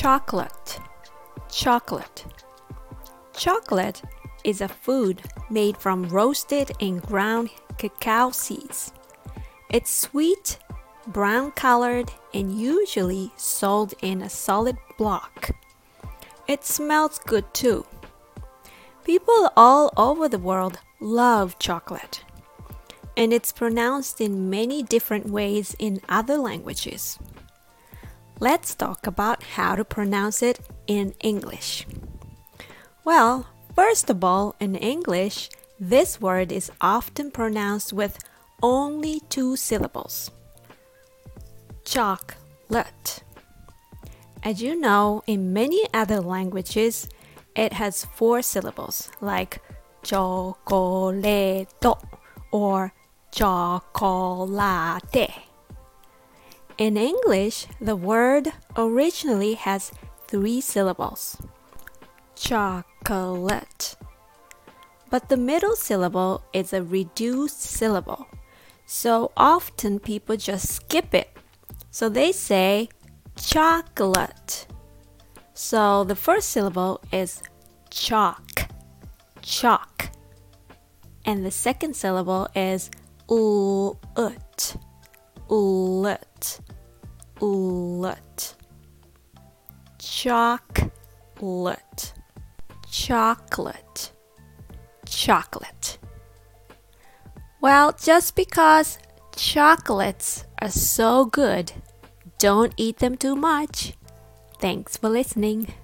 Chocolate. Chocolate. Chocolate is a food made from roasted and ground cacao seeds. It's sweet, brown colored, and usually sold in a solid block. It smells good too. People all over the world love chocolate, and it's pronounced in many different ways in other languages. Let's talk about how to pronounce it in English. Well, first of all, in English, this word is often pronounced with only two syllables. Chocolate. As you know, in many other languages, it has four syllables like chocolate or chocolate. In English, the word originally has three syllables chocolate. But the middle syllable is a reduced syllable, so often people just skip it. So they say chocolate. So the first syllable is chalk, chalk. And the second syllable is ut, ut, ut. Chocolate, chocolate, chocolate. Well, just because chocolates are so good, don't eat them too much. Thanks for listening.